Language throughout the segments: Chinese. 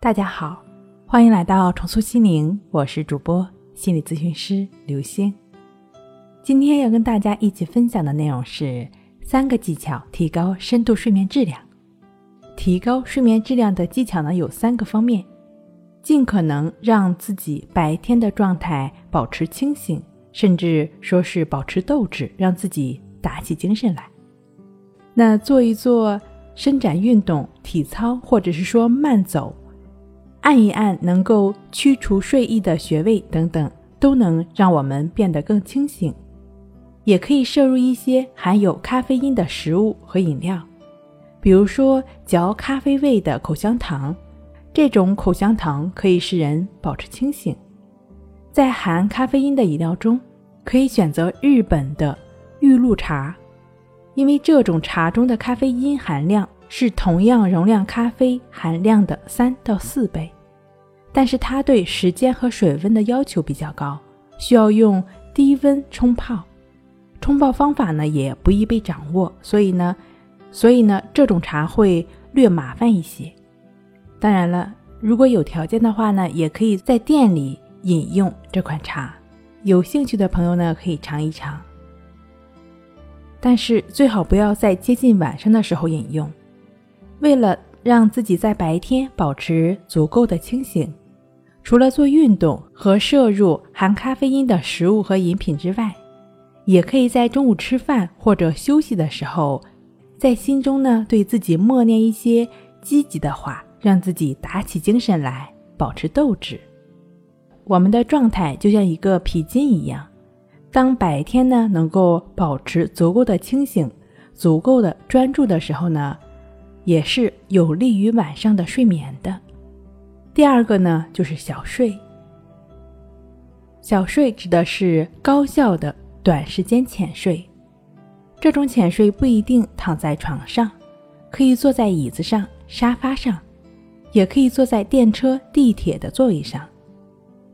大家好，欢迎来到重塑心灵，我是主播心理咨询师刘星。今天要跟大家一起分享的内容是三个技巧提高深度睡眠质量。提高睡眠质量的技巧呢有三个方面：尽可能让自己白天的状态保持清醒，甚至说是保持斗志，让自己打起精神来。那做一做伸展运动、体操，或者是说慢走。按一按能够驱除睡意的穴位等等，都能让我们变得更清醒。也可以摄入一些含有咖啡因的食物和饮料，比如说嚼咖啡味的口香糖。这种口香糖可以使人保持清醒。在含咖啡因的饮料中，可以选择日本的玉露茶，因为这种茶中的咖啡因含量是同样容量咖啡含量的三到四倍。但是它对时间和水温的要求比较高，需要用低温冲泡，冲泡方法呢也不易被掌握，所以呢，所以呢这种茶会略麻烦一些。当然了，如果有条件的话呢，也可以在店里饮用这款茶，有兴趣的朋友呢可以尝一尝。但是最好不要在接近晚上的时候饮用，为了。让自己在白天保持足够的清醒，除了做运动和摄入含咖啡因的食物和饮品之外，也可以在中午吃饭或者休息的时候，在心中呢对自己默念一些积极的话，让自己打起精神来，保持斗志。我们的状态就像一个皮筋一样，当白天呢能够保持足够的清醒、足够的专注的时候呢。也是有利于晚上的睡眠的。第二个呢，就是小睡。小睡指的是高效的短时间浅睡。这种浅睡不一定躺在床上，可以坐在椅子上、沙发上，也可以坐在电车、地铁的座位上。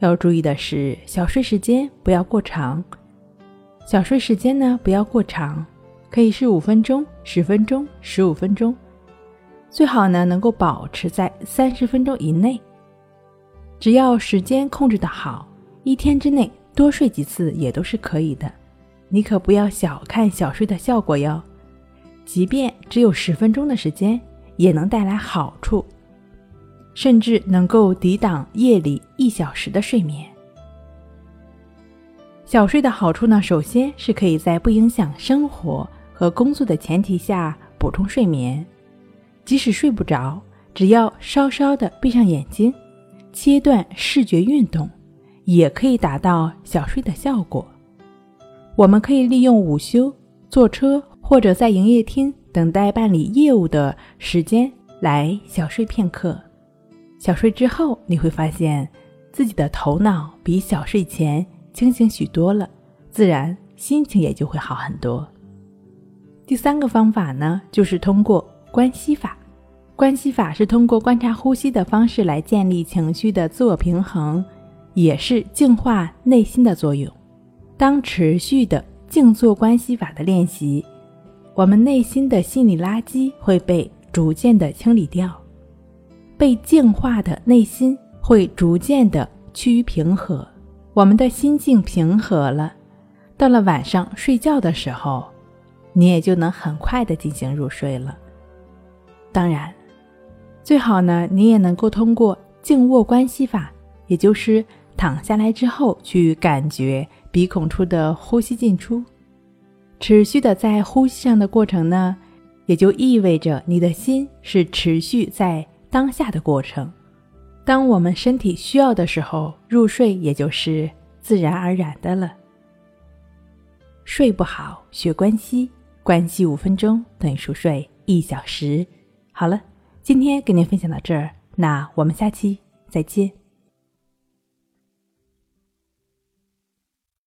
要注意的是，小睡时间不要过长。小睡时间呢，不要过长，可以是五分钟、十分钟、十五分钟。最好呢，能够保持在三十分钟以内。只要时间控制的好，一天之内多睡几次也都是可以的。你可不要小看小睡的效果哟，即便只有十分钟的时间，也能带来好处，甚至能够抵挡夜里一小时的睡眠。小睡的好处呢，首先是可以在不影响生活和工作的前提下补充睡眠。即使睡不着，只要稍稍的闭上眼睛，切断视觉运动，也可以达到小睡的效果。我们可以利用午休、坐车或者在营业厅等待办理业务的时间来小睡片刻。小睡之后，你会发现自己的头脑比小睡前清醒许多了，自然心情也就会好很多。第三个方法呢，就是通过。关系法，关系法是通过观察呼吸的方式来建立情绪的自我平衡，也是净化内心的作用。当持续的静坐关系法的练习，我们内心的心理垃圾会被逐渐的清理掉，被净化的内心会逐渐的趋于平和。我们的心境平和了，到了晚上睡觉的时候，你也就能很快的进行入睡了。当然，最好呢，你也能够通过静卧关系法，也就是躺下来之后去感觉鼻孔处的呼吸进出，持续的在呼吸上的过程呢，也就意味着你的心是持续在当下的过程。当我们身体需要的时候入睡，也就是自然而然的了。睡不好学关系，关系五分钟等于熟睡一小时。好了，今天跟您分享到这儿，那我们下期再见。